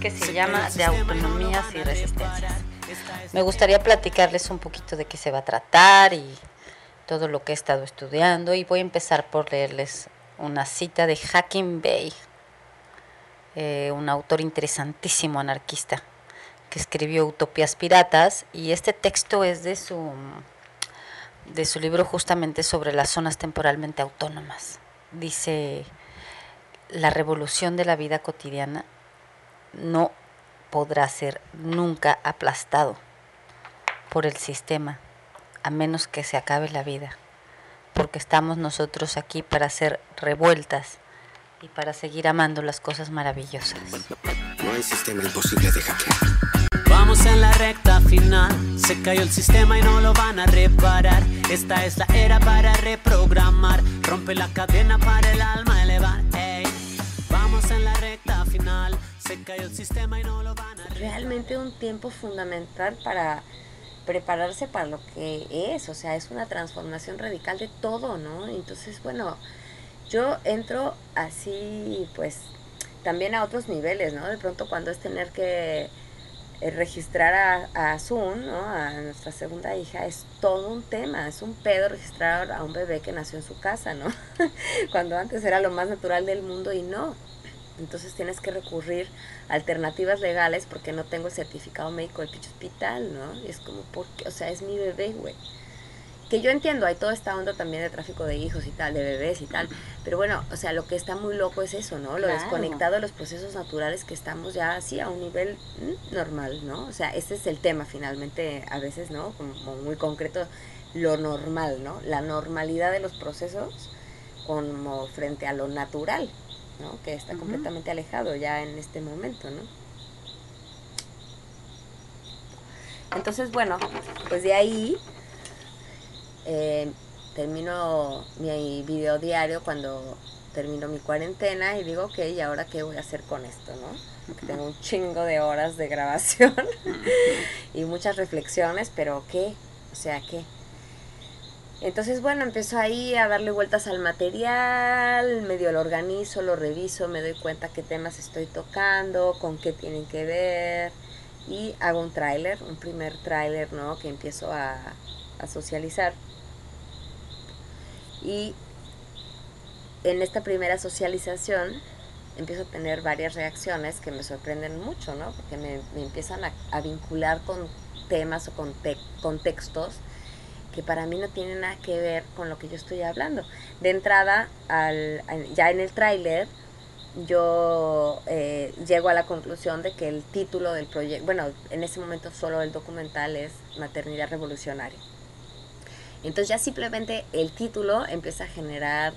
que se llama De Autonomías y Resistencias. Me gustaría platicarles un poquito de qué se va a tratar y todo lo que he estado estudiando y voy a empezar por leerles una cita de Hacking Bay, eh, un autor interesantísimo anarquista que escribió Utopías Piratas y este texto es de su de su libro justamente sobre las zonas temporalmente autónomas. Dice, la revolución de la vida cotidiana no podrá ser nunca aplastado por el sistema, a menos que se acabe la vida, porque estamos nosotros aquí para hacer revueltas y para seguir amando las cosas maravillosas. No hay sistema imposible de hackear. Vamos en la recta final, se cayó el sistema y no lo van a reparar. Esta es la era para reprogramar, rompe la cadena para el alma elevar. Ey. Vamos en la recta final, se cayó el sistema y no lo van a realmente un tiempo fundamental para prepararse para lo que es, o sea, es una transformación radical de todo, ¿no? Entonces, bueno, yo entro así, pues, también a otros niveles, ¿no? De pronto cuando es tener que eh, registrar a, a Sun, ¿no? A nuestra segunda hija, es todo un tema, es un pedo registrar a un bebé que nació en su casa, ¿no? cuando antes era lo más natural del mundo y no. Entonces tienes que recurrir a alternativas legales porque no tengo el certificado médico del pinche hospital, ¿no? Y es como, porque, o sea, es mi bebé, güey. Que yo entiendo, hay toda esta onda también de tráfico de hijos y tal, de bebés y tal. Pero bueno, o sea, lo que está muy loco es eso, ¿no? Lo Claro. desconectado de los procesos naturales que estamos ya así a un nivel mm, normal, ¿no? O sea, este es el tema finalmente, a veces, ¿no? Como muy concreto, lo normal, ¿no? La normalidad de los procesos como frente a lo natural, ¿no? Que está completamente alejado ya en este momento, ¿no? Entonces, bueno, pues de ahí eh, termino mi video diario cuando termino mi cuarentena y digo, ok, ¿y ahora qué voy a hacer con esto, no? Porque tengo un chingo de horas de grabación y muchas reflexiones, pero ¿qué? O sea, ¿qué? Entonces, bueno, empiezo ahí a darle vueltas al material, medio lo organizo, lo reviso, me doy cuenta qué temas estoy tocando, con qué tienen que ver y hago un tráiler, un primer tráiler, ¿no? Que empiezo a, socializar. Y en esta primera socialización empiezo a tener varias reacciones que me sorprenden mucho, ¿no? Porque me, empiezan a, vincular con temas o con te- contextos que para mí no tienen nada que ver con lo que yo estoy hablando. De entrada, al, ya en el tráiler, yo eh, llego a la conclusión de que el título del proyecto, bueno, en ese momento solo el documental es Maternidad Revolucionaria. Entonces ya simplemente el título empieza a generar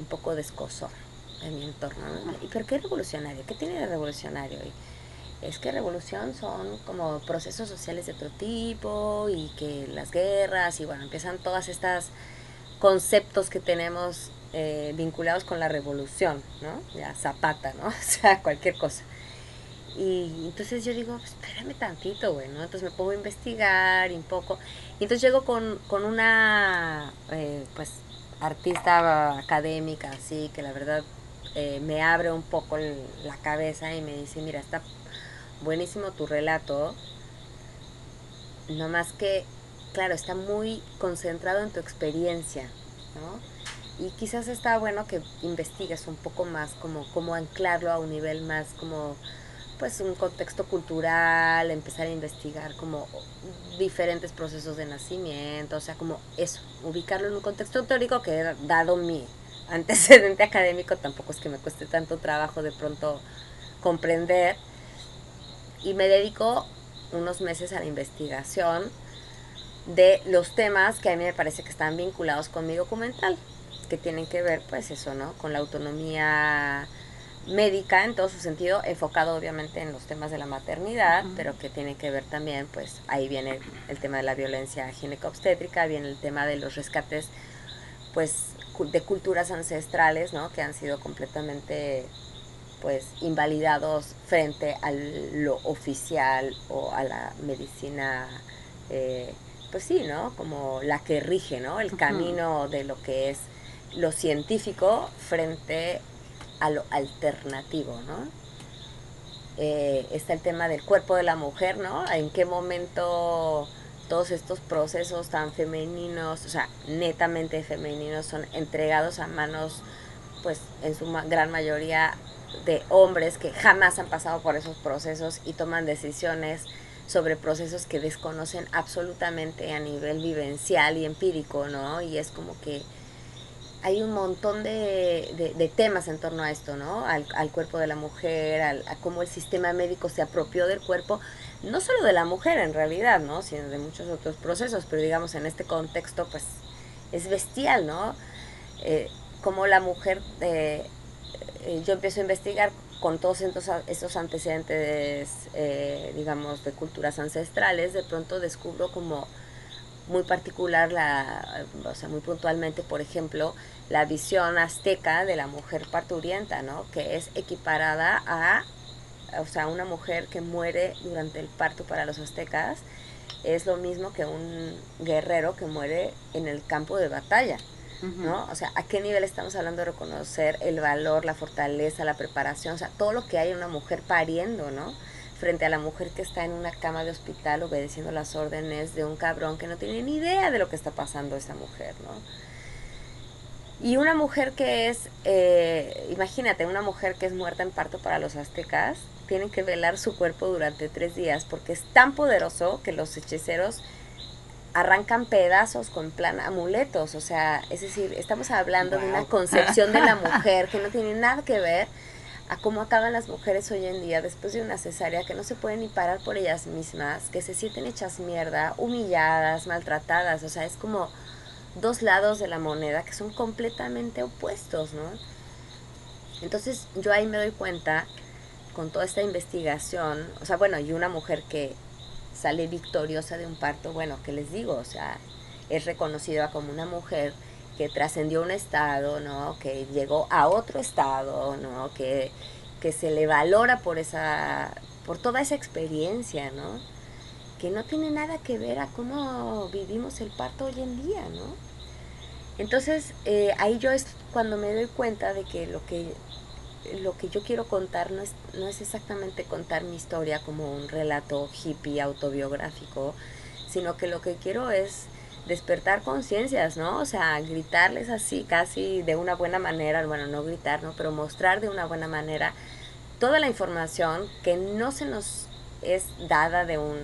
un poco de escozor en mi entorno. ¿no? ¿Y pero qué revolucionario? ¿Qué tiene de revolucionario? Y es que revolución son como procesos sociales de otro tipo y que las guerras y bueno, empiezan todas estas conceptos que tenemos eh, vinculados con la revolución, ¿no? Ya Zapata, ¿no? O sea, cualquier cosa. Y entonces yo digo, "Pues, espérame tantito, güey, ¿no? Entonces me pongo a investigar un poco. Y entonces llego con, con una, eh, pues, artista académica, así, que la verdad eh, me abre un poco el- la cabeza y me dice, mira, está buenísimo tu relato, no más que, claro, está muy concentrado en tu experiencia, ¿no? Y quizás está bueno que investigues un poco más, como anclarlo a un nivel más como pues un contexto cultural, empezar a investigar como diferentes procesos de nacimiento, o sea, como eso, ubicarlo en un contexto teórico que dado mi antecedente académico tampoco es que me cueste tanto trabajo de pronto comprender y me dedico unos meses a la investigación de los temas que a mí me parece que están vinculados con mi documental, que tienen que ver, pues eso, ¿no? Con la autonomía médica en todo su sentido, enfocado obviamente en los temas de la maternidad, pero que tiene que ver también, pues ahí viene el tema de la violencia ginecobstétrica, viene el tema de los rescates, pues de culturas ancestrales, ¿no? Que han sido completamente pues invalidados frente a lo oficial o a la medicina eh, pues sí, ¿no? Como la que rige, ¿no? El camino de lo que es lo científico frente a lo alternativo, ¿no? Eh, está el tema del cuerpo de la mujer, ¿no? En qué momento todos estos procesos tan femeninos, o sea, netamente femeninos, son entregados a manos, pues en su gran mayoría de hombres que jamás han pasado por esos procesos y toman decisiones sobre procesos que desconocen absolutamente a nivel vivencial y empírico, ¿no? Y es como que hay un montón de, temas en torno a esto, ¿no? Al, cuerpo de la mujer, al, a cómo el sistema médico se apropió del cuerpo, no solo de la mujer en realidad, ¿no? Sino de muchos otros procesos, pero digamos en este contexto, pues es bestial, ¿no? Eh, la mujer, eh, eh, yo empiezo a investigar con todos estos, antecedentes, eh, digamos, de culturas ancestrales, de pronto descubro como muy particular, la, o sea, muy puntualmente, por ejemplo, la visión azteca de la mujer parturienta, ¿no? Que es equiparada a, o sea, una mujer que muere durante el parto para los aztecas es lo mismo que un guerrero que muere en el campo de batalla. ¿No? O sea, ¿a qué nivel estamos hablando de reconocer el valor, la fortaleza, la preparación, o sea, todo lo que hay en una mujer pariendo, ¿no? Frente a la mujer que está en una cama de hospital obedeciendo las órdenes de un cabrón que no tiene ni idea de lo que está pasando esa mujer, ¿no? Y una mujer que es, eh, imagínate, una mujer que es muerta en parto para los aztecas, tienen que velar su cuerpo durante tres días porque es tan poderoso que los hechiceros arrancan pedazos con plan amuletos, o sea, es decir, estamos hablando de una concepción de la mujer que no tiene nada que ver a cómo acaban las mujeres hoy en día después de una cesárea que no se pueden ni parar por ellas mismas, que se sienten hechas mierda, humilladas, maltratadas, o sea, es como dos lados de la moneda que son completamente opuestos, ¿no? Entonces yo ahí me doy cuenta con toda esta investigación, o sea, bueno, y una mujer que sale victoriosa de un parto, bueno, ¿qué les digo? O sea, es reconocida como una mujer que trascendió un estado, ¿no? Que llegó a otro estado, ¿no? Que, que se le valora por esa, por toda esa experiencia, ¿no? Que no tiene nada que ver a cómo vivimos el parto hoy en día, ¿no? Entonces, eh, ahí yo es cuando me doy cuenta de que lo que lo que yo quiero contar no es, no es exactamente contar mi historia como un relato hippie autobiográfico, sino que lo que quiero es despertar conciencias, ¿no? O sea, gritarles así casi de una buena manera, bueno, no gritar, ¿no? Pero mostrar de una buena manera toda la información que no se nos es dada de un,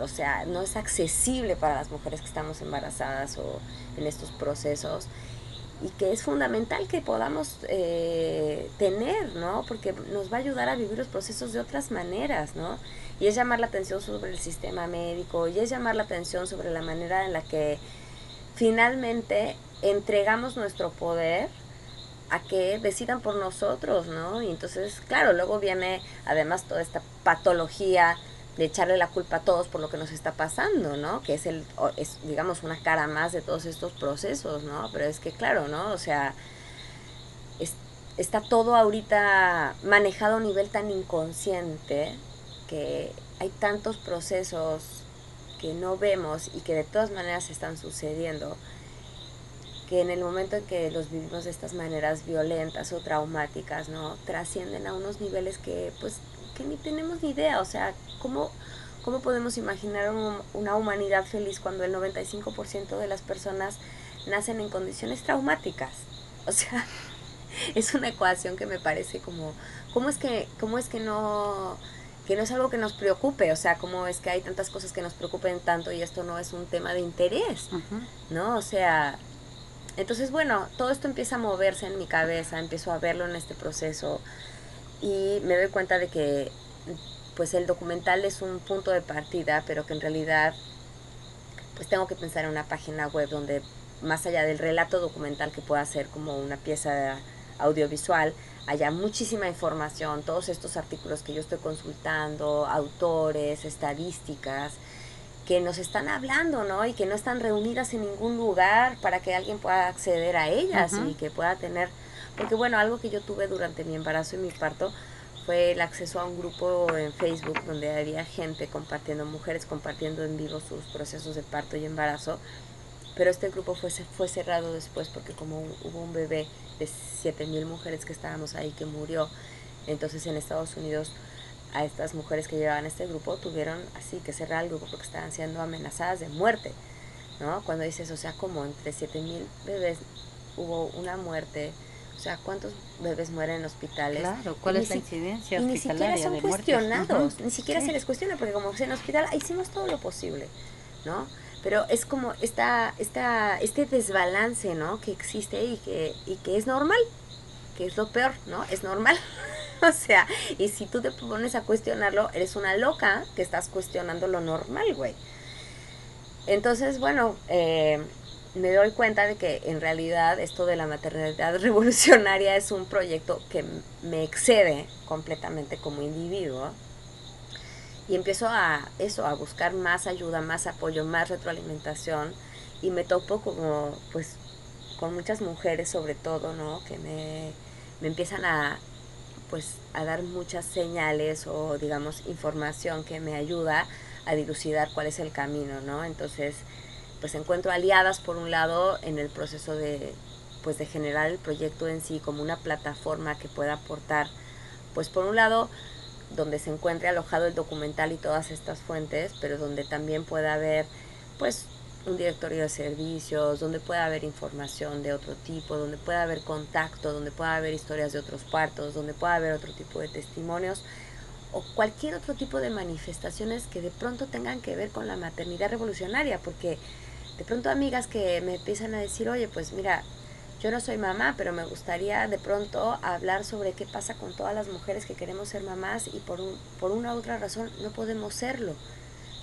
o sea, no es accesible para las mujeres que estamos embarazadas o en estos procesos y que es fundamental que podamos eh, tener, ¿no? Porque nos va a ayudar a vivir los procesos de otras maneras, ¿no? Y es llamar la atención sobre el sistema médico, y es llamar la atención sobre la manera en la que finalmente entregamos nuestro poder a que decidan por nosotros, ¿no? Y entonces, claro, luego viene además toda esta patología de echarle la culpa a todos por lo que nos está pasando, ¿no? Que es el es digamos una cara más de todos estos procesos, ¿no? Pero es que claro, ¿no? O sea, está todo ahorita manejado a un nivel tan inconsciente que hay tantos procesos que no vemos y que de todas maneras están sucediendo que en el momento en que los vivimos de estas maneras violentas o traumáticas, ¿no? Trascienden a unos niveles que pues ni tenemos ni idea, o sea, ¿cómo, cómo podemos imaginar una humanidad feliz cuando el 95% de las personas nacen en condiciones traumáticas? O sea, es una ecuación que me parece como, ¿cómo es que, cómo es que no que no es algo que nos preocupe, o sea, cómo es que hay tantas cosas que nos preocupen tanto y esto no es un tema de interés, ¿no? O sea, entonces, bueno, todo esto empieza a moverse en mi cabeza, empiezo a verlo en este proceso, y me doy cuenta de que pues el documental es un punto de partida, pero que en realidad pues tengo que pensar en una página web donde más allá del relato documental que pueda ser como una pieza audiovisual, haya muchísima información, todos estos artículos que yo estoy consultando, autores, estadísticas, que nos están hablando, ¿no? Y que no están reunidas en ningún lugar para que alguien pueda acceder a ellas y que pueda tener porque bueno, algo que yo tuve durante mi embarazo y mi parto fue el acceso a un grupo en Facebook donde había gente compartiendo, mujeres compartiendo en vivo sus procesos de parto y embarazo. Pero este grupo fue, fue cerrado después porque como hubo un bebé de 7.000 mujeres que estábamos ahí que murió, entonces en Estados Unidos a estas mujeres que llevaban este grupo tuvieron así que cerrar el grupo porque estaban siendo amenazadas de muerte, ¿no? Cuando dices, o sea, como entre 7.000 bebés hubo una muerte, o sea, ¿cuántos bebés mueren en hospitales? Claro, ¿cuál es la incidencia y ni siquiera son cuestionados, ni siquiera Sí. se les cuestiona, porque como en hospital hicimos todo lo posible, ¿no? Pero es como esta, esta, este desbalance, ¿no? Que existe y que, y que es normal, que es lo peor, ¿no? Es normal. o sea, y si tú te pones a cuestionarlo, eres una loca que estás cuestionando lo normal, güey. Entonces, bueno, eh, me doy cuenta de que en realidad esto de la maternidad revolucionaria es un proyecto que me excede completamente como individuo. Y empiezo a eso, a buscar más ayuda, más apoyo, más retroalimentación. Y me topo como, pues, con muchas mujeres sobre todo, ¿no? Que me, me empiezan a, pues, a dar muchas señales o, digamos, información que me ayuda a dilucidar cuál es el camino, ¿no? Entonces, pues encuentro aliadas por un lado en el proceso de pues de generar el proyecto en sí como una plataforma que pueda aportar pues por un lado donde se encuentre alojado el documental y todas estas fuentes, pero donde también pueda haber pues un directorio de servicios, donde pueda haber información de otro tipo, donde pueda haber contacto, donde pueda haber historias de otros partos, donde pueda haber otro tipo de testimonios o cualquier otro tipo de manifestaciones que de pronto tengan que ver con la maternidad revolucionaria, porque de pronto amigas que me empiezan a decir, oye, pues mira, yo no soy mamá, pero me gustaría de pronto hablar sobre qué pasa con todas las mujeres que queremos ser mamás y por, un, por una u otra razón no podemos serlo.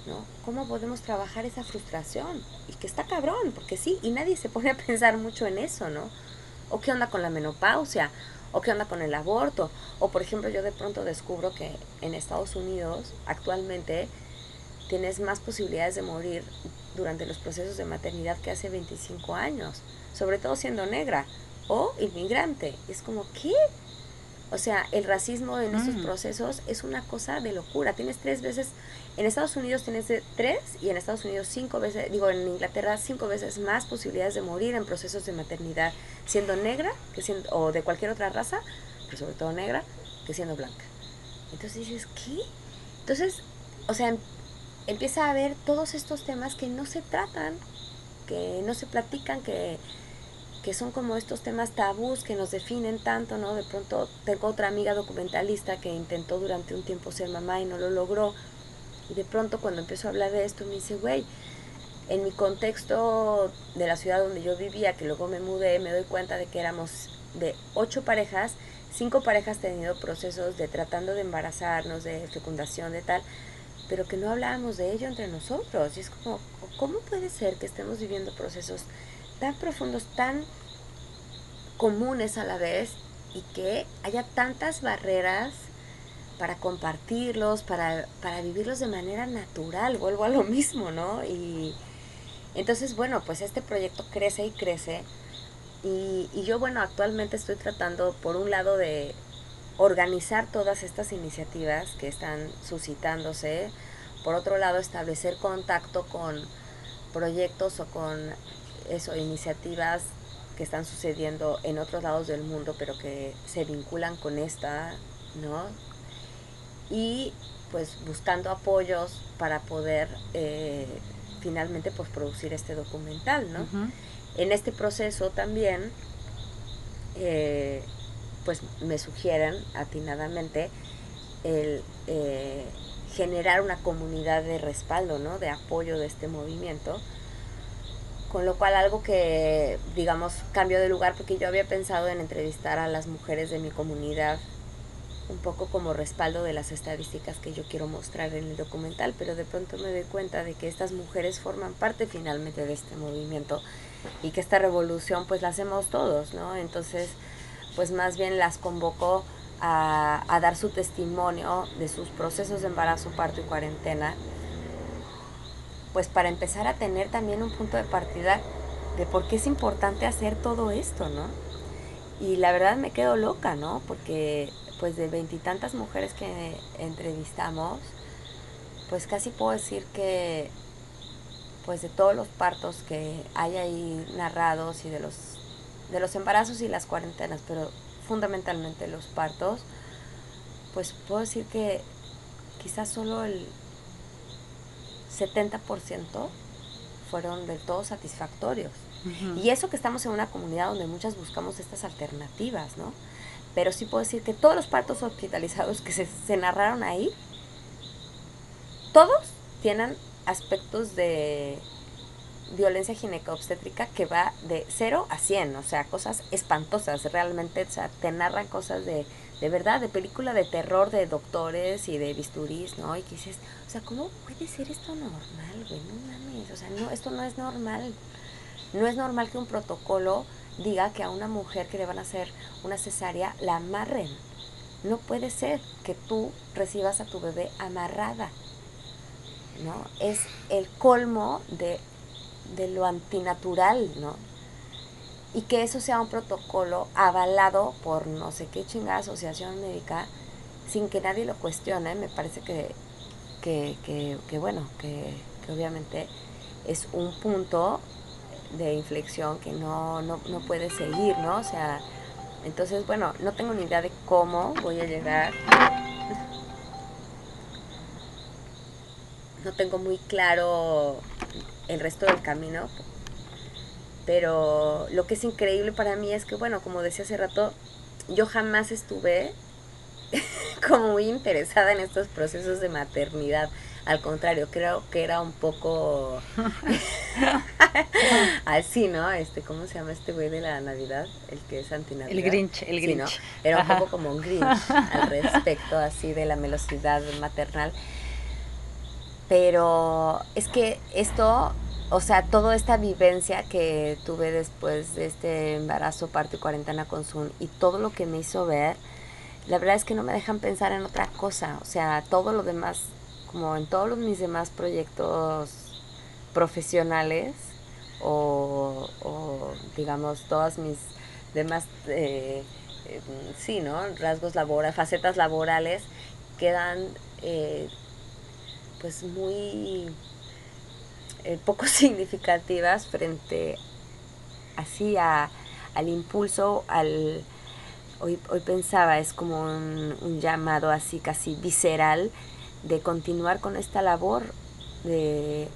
¿no? ¿Cómo podemos trabajar esa frustración? Y que está cabrón, porque sí, y nadie se pone a pensar mucho en eso, ¿no? ¿O qué onda con la menopausia? ¿O qué onda con el aborto? O por ejemplo, yo de pronto descubro que en Estados Unidos actualmente tienes más posibilidades de morir durante los procesos de maternidad que hace 25 años, sobre todo siendo negra o inmigrante. Y es como, ¿qué? O sea, el racismo en estos Mm. procesos es una cosa de locura. Tienes tres veces, en Estados Unidos tienes tres y en Estados Unidos cinco veces, digo, en Inglaterra cinco veces más posibilidades de morir en procesos de maternidad siendo negra que siendo, o de cualquier otra raza, pero sobre todo negra, que siendo blanca. Entonces dices, ¿qué? Entonces, o sea, empieza a haber todos estos temas que no se tratan, que no se platican, que, que son como estos temas tabús que nos definen tanto, ¿no? De pronto tengo otra amiga documentalista que intentó durante un tiempo ser mamá y no lo logró. Y de pronto cuando empezó a hablar de esto me dice, güey, en mi contexto de la ciudad donde yo vivía, que luego me mudé, me doy cuenta de que éramos de ocho parejas, cinco parejas teniendo procesos de tratando de embarazarnos, de fecundación, de tal, pero que no hablábamos de ello entre nosotros. Y es como, ¿cómo puede ser que estemos viviendo procesos tan profundos, tan comunes a la vez y que haya tantas barreras para compartirlos, para, para vivirlos de manera natural, vuelvo a lo mismo, ¿no? Y entonces, bueno, pues este proyecto crece y crece y, y yo, bueno, actualmente estoy tratando, por un lado, de organizar todas estas iniciativas que están suscitándose, por otro lado, establecer contacto con proyectos o con eso, iniciativas que están sucediendo en otros lados del mundo, pero que se vinculan con esta, ¿no? Y pues buscando apoyos para poder eh, finalmente pues producir este documental, ¿no? En este proceso también, eh, pues me sugieren atinadamente el eh, generar una comunidad de respaldo, ¿no? De apoyo de este movimiento. Con lo cual algo que, digamos, cambio de lugar porque yo había pensado en entrevistar a las mujeres de mi comunidad un poco como respaldo de las estadísticas que yo quiero mostrar en el documental, pero de pronto me doy cuenta de que estas mujeres forman parte finalmente de este movimiento y que esta revolución pues la hacemos todos, ¿no? Entonces, pues más bien las convoco a, a dar su testimonio de sus procesos de embarazo, parto y cuarentena, pues para empezar a tener también un punto de partida de por qué es importante hacer todo esto, ¿no? Y la verdad me quedo loca, ¿no? Porque pues de veintitantas mujeres que entrevistamos, pues casi puedo decir que pues de todos los partos que hay ahí narrados y de los de los embarazos y las cuarentenas, pero fundamentalmente los partos, pues puedo decir que quizás solo el 70% fueron del todo satisfactorios. Y eso que estamos en una comunidad donde muchas buscamos estas alternativas, ¿no? Pero sí puedo decir que todos los partos hospitalizados que se, se narraron ahí, todos tienen aspectos de violencia gineco-obstétrica que va de 0 a 100, o sea, cosas espantosas, realmente, o sea, te narran cosas de, de verdad, de película de terror, de doctores y de bisturís, ¿no? Y que dices, o sea, ¿cómo puede ser esto normal, güey? No mames, o sea, no, esto no es normal. No es normal que un protocolo diga que a una mujer que le van a hacer una cesárea la amarren. No puede ser que tú recibas a tu bebé amarrada. ¿no? Es el colmo de de lo antinatural, ¿no? Y que eso sea un protocolo avalado por no sé qué chingada asociación médica sin que nadie lo cuestione, me parece que, que, que, bueno, que, obviamente es un punto de inflexión que no, no, no puede seguir, ¿no? O sea, entonces, bueno, no tengo ni idea de cómo voy a llegar. No tengo muy claro el resto del camino. Pero lo que es increíble para mí es que, bueno, como decía hace rato, yo jamás estuve como muy interesada en estos procesos de maternidad. Al contrario, creo que era un poco así, ¿no? Este, ¿cómo se llama este güey de la Navidad? El que es antinavidad. El Grinch, el Grinch. Era un poco como un Grinch al respecto, así de la velocidad maternal. Pero es que esto, o sea, toda esta vivencia que tuve después de este embarazo, parto y cuarentena con Zoom y todo lo que me hizo ver, la verdad es que no me dejan pensar en otra cosa. O sea, todo lo demás, como en todos los, mis demás proyectos profesionales o, digamos, todas mis demás, eh, eh, sí, ¿no? Rasgos laborales, facetas laborales quedan... Eh, pues muy eh, poco significativas frente así a, al impulso, al hoy, hoy pensaba, es como un, un, llamado así casi visceral de continuar con esta labor de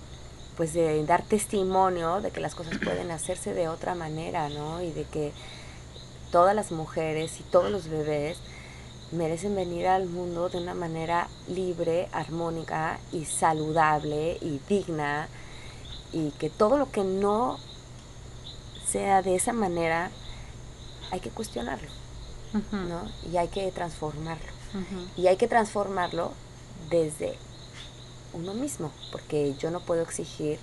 pues de dar testimonio de que las cosas pueden hacerse de otra manera, ¿no? Y de que todas las mujeres y todos los bebés merecen venir al mundo de una manera libre, armónica y saludable y digna y que todo lo que no sea de esa manera hay que cuestionarlo, ¿no? Y hay que transformarlo. Y hay que transformarlo desde uno mismo, porque yo no puedo exigir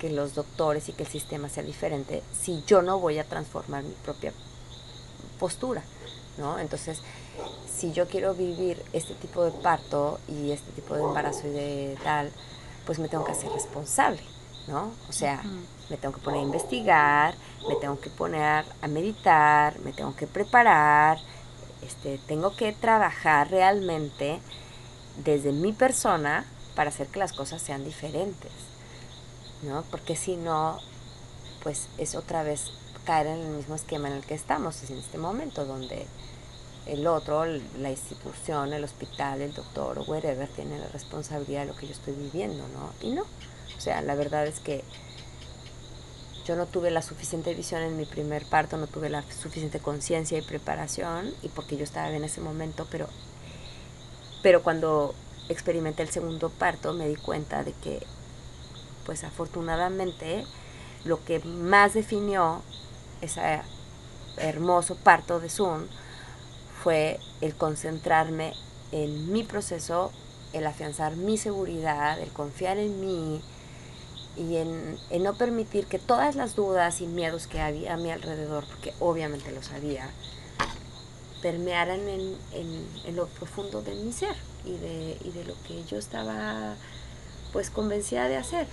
que los doctores y que el sistema sea diferente si yo no voy a transformar mi propia postura, ¿no? Entonces, si yo quiero vivir este tipo de parto y este tipo de embarazo y de tal, pues me tengo que hacer responsable, ¿no? O sea, me tengo que poner a investigar, me tengo que poner a meditar, me tengo que preparar, este, tengo que trabajar realmente desde mi persona para hacer que las cosas sean diferentes, ¿no? Porque si no, pues es otra vez caer en el mismo esquema en el que estamos en este momento, donde el otro, la institución, el hospital, el doctor o whatever, tiene la responsabilidad de lo que yo estoy viviendo, ¿no? Y no. O sea, la verdad es que yo no tuve la suficiente visión en mi primer parto, no tuve la suficiente conciencia y preparación, y porque yo estaba en ese momento, pero, pero cuando experimenté el segundo parto me di cuenta de que, pues afortunadamente, lo que más definió ese hermoso parto de Zoom fue el concentrarme en mi proceso, el afianzar mi seguridad, el confiar en mí y en, no permitir que todas las dudas y miedos que había a mi alrededor, porque obviamente los había, permearan en, en, lo profundo de mi ser y de, y de lo que yo estaba pues convencida de hacer.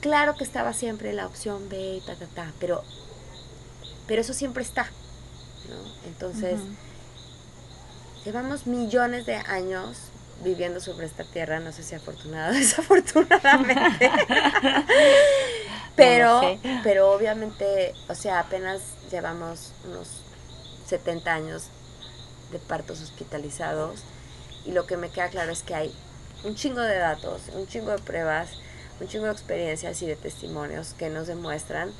Claro que estaba siempre la opción B y ta, ta, ta, pero, pero eso siempre está. ¿no? Entonces llevamos millones de años viviendo sobre esta tierra, no sé si afortunada o desafortunadamente. pero, pero obviamente, o sea, apenas llevamos unos 70 años de partos hospitalizados y lo que me queda claro es que hay un chingo de datos, un chingo de pruebas, un chingo de experiencias y de testimonios que nos demuestran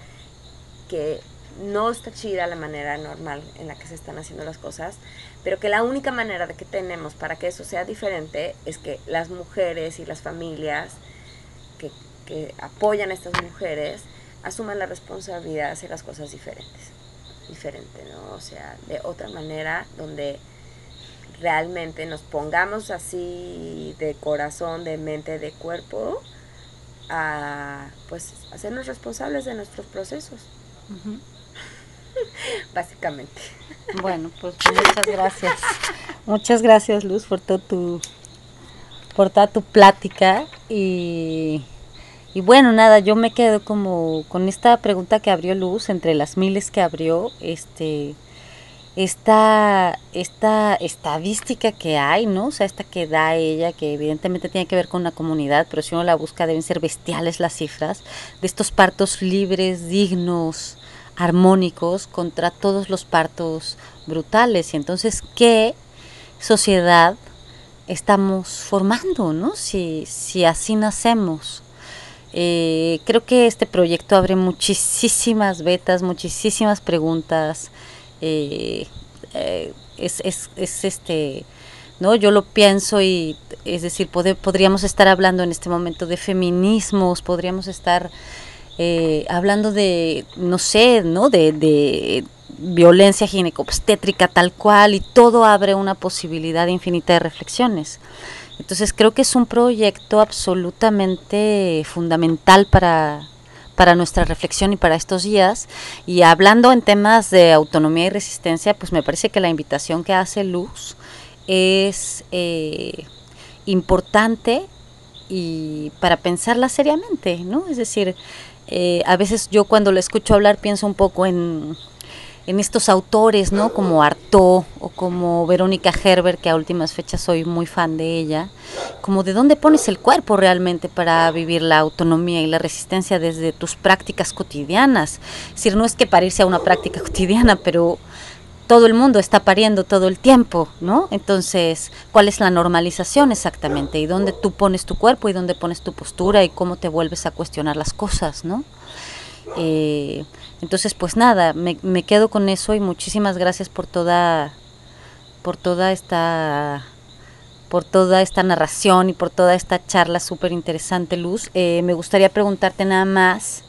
que no está chida la manera normal en la que se están haciendo las cosas, pero que la única manera de que tenemos para que eso sea diferente es que las mujeres y las familias que, que apoyan a estas mujeres asuman la responsabilidad de hacer las cosas diferentes, diferente, ¿no? O sea, de otra manera donde realmente nos pongamos así de corazón, de mente, de cuerpo, a pues hacernos responsables de nuestros procesos. Básicamente. Bueno, pues muchas gracias. Muchas gracias, Luz, por todo tu por toda tu plática y y bueno, nada, yo me quedo como con esta pregunta que abrió Luz entre las miles que abrió, este esta, esta estadística que hay, ¿no? O sea, esta que da ella, que evidentemente tiene que ver con la comunidad, pero si uno la busca deben ser bestiales las cifras, de estos partos libres, dignos, armónicos, contra todos los partos brutales. Y entonces, ¿qué sociedad estamos formando, ¿no? Si, si así nacemos. Eh, creo que este proyecto abre muchísimas vetas, muchísimas preguntas, eh, eh, es, es, es, este, ¿no? Yo lo pienso y, es decir, podríamos estar hablando en este momento de feminismos, podríamos estar eh, hablando de, no sé, ¿no? De, de violencia ginecobstétrica tal cual y todo abre una posibilidad infinita de reflexiones. Entonces creo que es un proyecto absolutamente fundamental para, para nuestra reflexión y para estos días. Y hablando en temas de autonomía y resistencia, pues me parece que la invitación que hace Luz es eh, importante y para pensarla seriamente, ¿no? Es decir, eh, a veces yo cuando le escucho hablar pienso un poco en en estos autores, ¿no? Como Artaud o como Verónica Herbert, que a últimas fechas soy muy fan de ella, como de dónde pones el cuerpo realmente para vivir la autonomía y la resistencia desde tus prácticas cotidianas. Es decir, no es que parirse a una práctica cotidiana, pero todo el mundo está pariendo todo el tiempo, ¿no? Entonces, ¿cuál es la normalización exactamente? ¿Y dónde tú pones tu cuerpo y dónde pones tu postura y cómo te vuelves a cuestionar las cosas, ¿no? Eh, entonces, pues nada, me, quedo con eso y muchísimas gracias por toda, por toda esta, por toda esta narración y por toda esta charla súper interesante, Luz. Eh, me gustaría preguntarte nada más,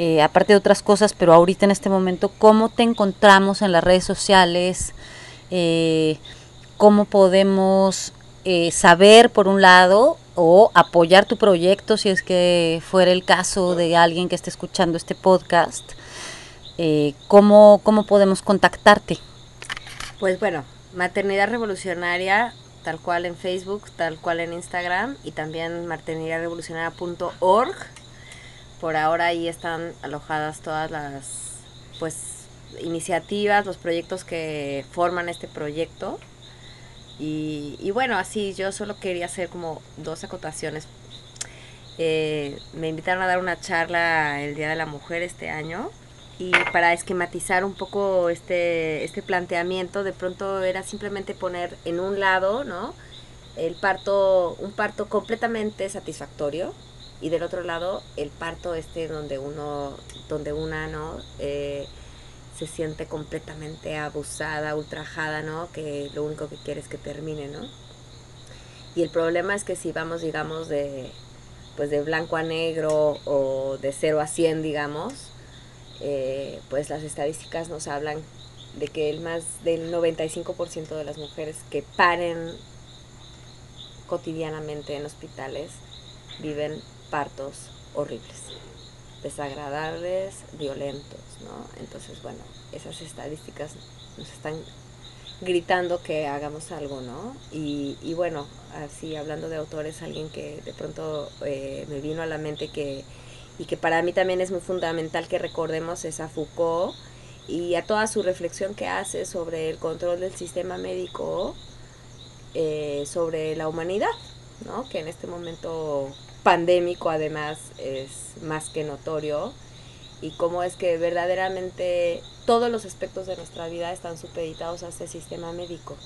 eh, aparte de otras cosas, pero ahorita en este momento, ¿cómo te encontramos en las redes sociales? Eh, ¿Cómo podemos eh, saber, por un lado, o apoyar tu proyecto si es que fuera el caso de alguien que esté escuchando este podcast? ¿cómo, ¿Cómo podemos contactarte? Pues bueno, Maternidad Revolucionaria, tal cual en Facebook, tal cual en Instagram y también maternidadrevolucionaria.org. Por ahora ahí están alojadas todas las pues iniciativas, los proyectos que forman este proyecto. Y, bueno, así yo solo quería hacer como dos acotaciones. Eh, me invitaron a dar una charla el Día de la Mujer este año y para esquematizar un poco este, este planteamiento, de pronto era simplemente poner en un lado, ¿no? El parto, un parto completamente satisfactorio y del otro lado el parto este donde uno, donde una, ¿no? Eh, se siente completamente abusada, ultrajada, ¿no? Que lo único que quiere es que termine, ¿no? Y el problema es que si vamos, digamos, de, pues de blanco a negro o de 0 a 100, digamos, eh, pues las estadísticas nos hablan de que el más del 95% de las mujeres que paren cotidianamente en hospitales viven partos horribles, desagradables, violentos, ¿no? Entonces, bueno, esas estadísticas nos están gritando que hagamos algo, ¿no? Y, y bueno, así hablando de autores, alguien que de pronto eh, me vino a la mente que y que para mí también es muy fundamental que recordemos es a Foucault y a toda su reflexión que hace sobre el control del sistema médico eh, sobre la humanidad, ¿no? que en este momento pandémico además es más que notorio y cómo es que verdaderamente todos los aspectos de nuestra vida están supeditados a este sistema médico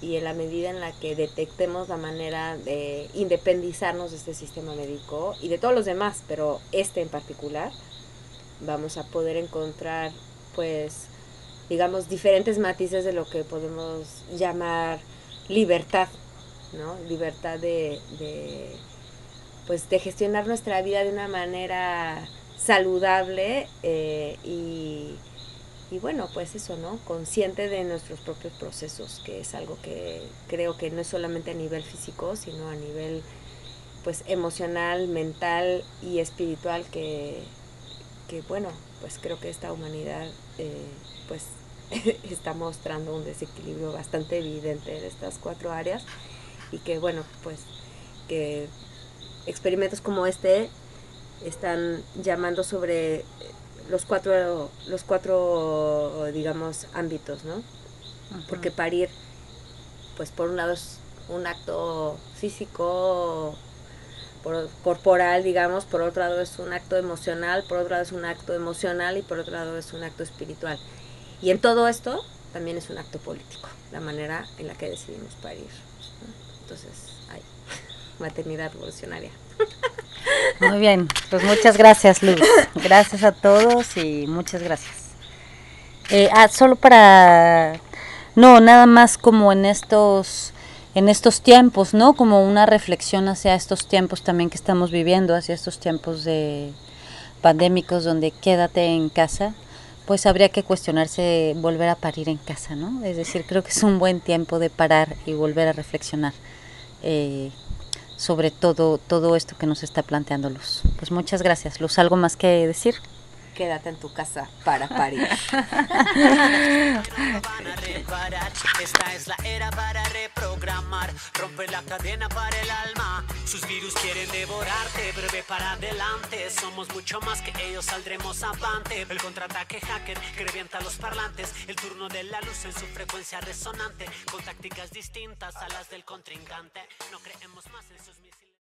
y en la medida en la que detectemos la manera de independizarnos de este sistema médico y de todos los demás, pero este en particular, vamos a poder encontrar pues digamos diferentes matices de lo que podemos llamar libertad, ¿no? Libertad de, de pues de gestionar nuestra vida de una manera saludable eh, y, y, bueno, pues eso, ¿no? Consciente de nuestros propios procesos, que es algo que creo que no es solamente a nivel físico, sino a nivel pues emocional, mental y espiritual que, que bueno, pues creo que esta humanidad eh, pues está mostrando un desequilibrio bastante evidente en estas cuatro áreas y que bueno, pues que experimentos como este están llamando sobre los cuatro, los cuatro, digamos, ámbitos, ¿no? Porque parir, pues por un lado es un acto físico, por, corporal, digamos, por otro lado es un acto emocional, por otro lado es un acto emocional y por otro lado es un acto espiritual. Y en todo esto también es un acto político, la manera en la que decidimos parir. Entonces, maternidad revolucionaria. Muy bien, pues muchas gracias Luz. Gracias a todos y muchas gracias. Eh, ah, solo para, no, nada más como en estos, en estos tiempos, ¿no? Como una reflexión hacia estos tiempos también que estamos viviendo, hacia estos tiempos de pandémicos donde quédate en casa, pues habría que cuestionarse volver a parir en casa, ¿no? Es decir, creo que es un buen tiempo de parar y volver a reflexionar. Eh, sobre todo, todo esto que nos está planteando Luz. Pues muchas gracias. Luz, ¿algo más que decir? Quédate en tu casa para parir. Esta es la era para reprogramar, romper la cadena para el alma. Sus virus quieren devorarte, breve para adelante. Somos mucho más que ellos, saldremos avante. El contraataque hacker que revienta los parlantes. El turno de la luz en su frecuencia resonante. Con tácticas distintas a las del contrincante. No creemos más en sus misiles.